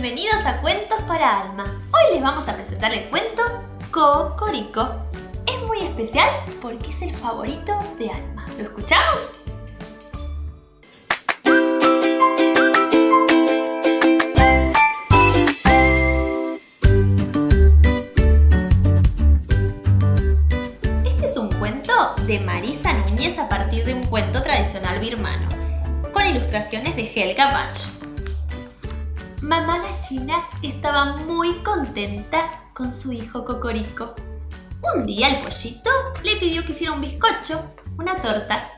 bienvenidos a Cuentos para Alma. Hoy les vamos a presentar el cuento Cocorico. Es muy especial porque es el favorito de Alma. ¿Lo escuchamos? Este es un cuento de Marisa Núñez a partir de un cuento tradicional birmano, con ilustraciones de Helga Bach. Mamá gallina estaba muy contenta con su hijo Cocorico. Un día el pollito le pidió que hiciera un bizcocho, una torta.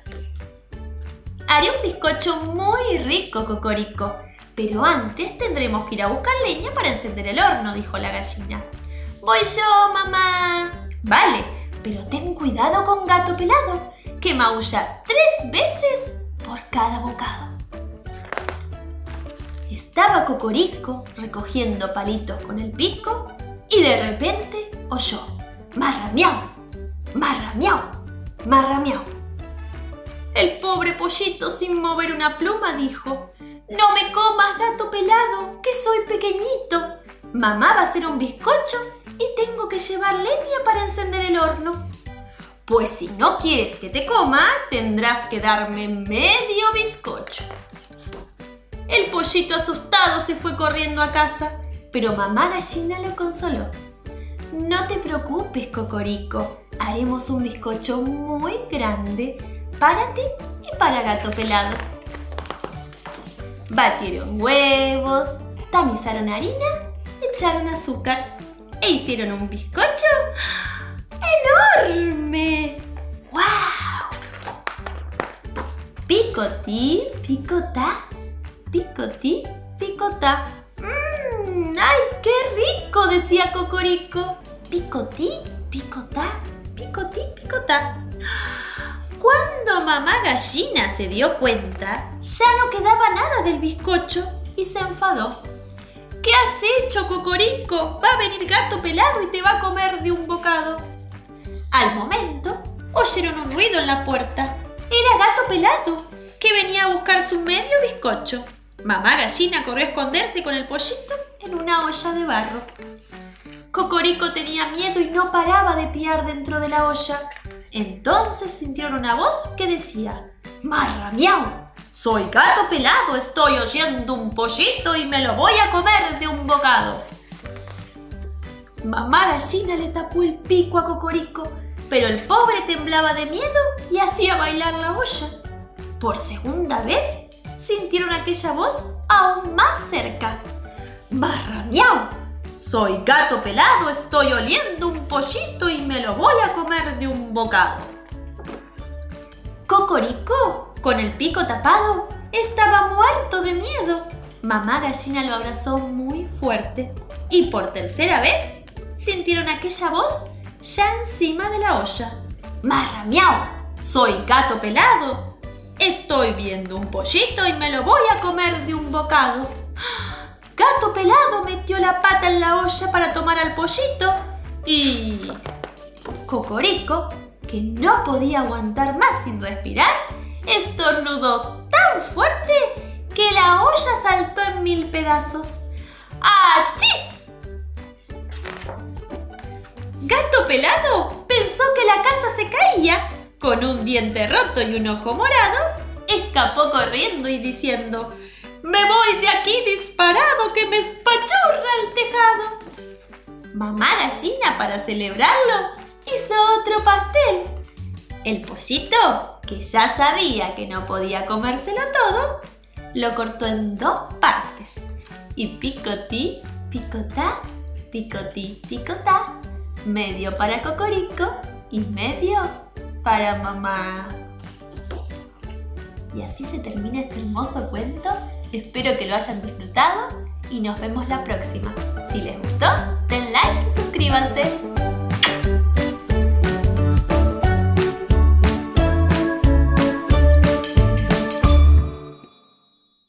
Haré un bizcocho muy rico, Cocorico, pero antes tendremos que ir a buscar leña para encender el horno, dijo la gallina. Voy yo, mamá. Vale, pero ten cuidado con gato pelado, que maulla tres veces por cada bocado. Estaba Cocorico recogiendo palitos con el pico y de repente oyó marra miau, marra miau, marra miau. El pobre pollito sin mover una pluma dijo, no me comas gato pelado, que soy pequeñito. Mamá va a hacer un bizcocho y tengo que llevar leña para encender el horno. Pues si no quieres que te coma, tendrás que darme medio bizcocho. El pollito asustado se fue corriendo a casa, pero mamá gallina lo consoló. No te preocupes, Cocorico, haremos un bizcocho muy grande para ti y para gato pelado. Batieron huevos, tamizaron harina, echaron azúcar e hicieron un bizcocho enorme. ¡Wow! Picotí, picotá, picotí, picotá. ¡Mmm! ¡Ay, qué rico! decía Cocorico. Picotí, picotá, picotí, picotá. Cuando mamá gallina se dio cuenta, ya no quedaba nada del bizcocho y se enfadó. ¿Qué has hecho, Cocorico? Va a venir gato pelado y te va a comer de un bocado. Al momento, oyeron un ruido en la puerta. Era gato pelado, que venía a buscar su medio bizcocho. Mamá gallina corrió a esconderse con el pollito en una olla de barro. Cocorico tenía miedo y no paraba de piar dentro de la olla. Entonces sintieron una voz que decía, ¡Marra miau! Soy gato pelado, estoy oyendo un pollito y me lo voy a comer de un bocado. Mamá gallina le tapó el pico a Cocorico, pero el pobre temblaba de miedo y hacía bailar la olla. Por segunda vez sintieron aquella voz aún más cerca. ¡Marra miau! Soy gato pelado, estoy oliendo un pollito y me lo voy a comer de un bocado. Cocorico, con el pico tapado, estaba muerto de miedo. Mamá gallina lo abrazó muy fuerte y por tercera vez sintieron aquella voz ya encima de la olla. ¡Marra miau! Soy gato pelado. Estoy viendo un pollito y me lo voy a comer de un bocado. Gato pelado metió la pata en la olla para tomar al pollito y... Cocorico, que no podía aguantar más sin respirar, estornudó tan fuerte que la olla saltó en mil pedazos. ¡Achis! Gato pelado pensó que la casa se caía. Con un diente roto y un ojo morado, escapó corriendo y diciendo me voy de aquí disparado que me espachurra el tejado. Mamá gallina para celebrarlo hizo otro pastel. El pollito, que ya sabía que no podía comérselo todo, lo cortó en dos partes. Y picotí, picotá, picotí, picotá, medio para Cocorico y medio para mamá. Y así se termina este hermoso cuento Espero que lo hayan disfrutado y nos vemos la próxima. Si les gustó, den like y suscríbanse.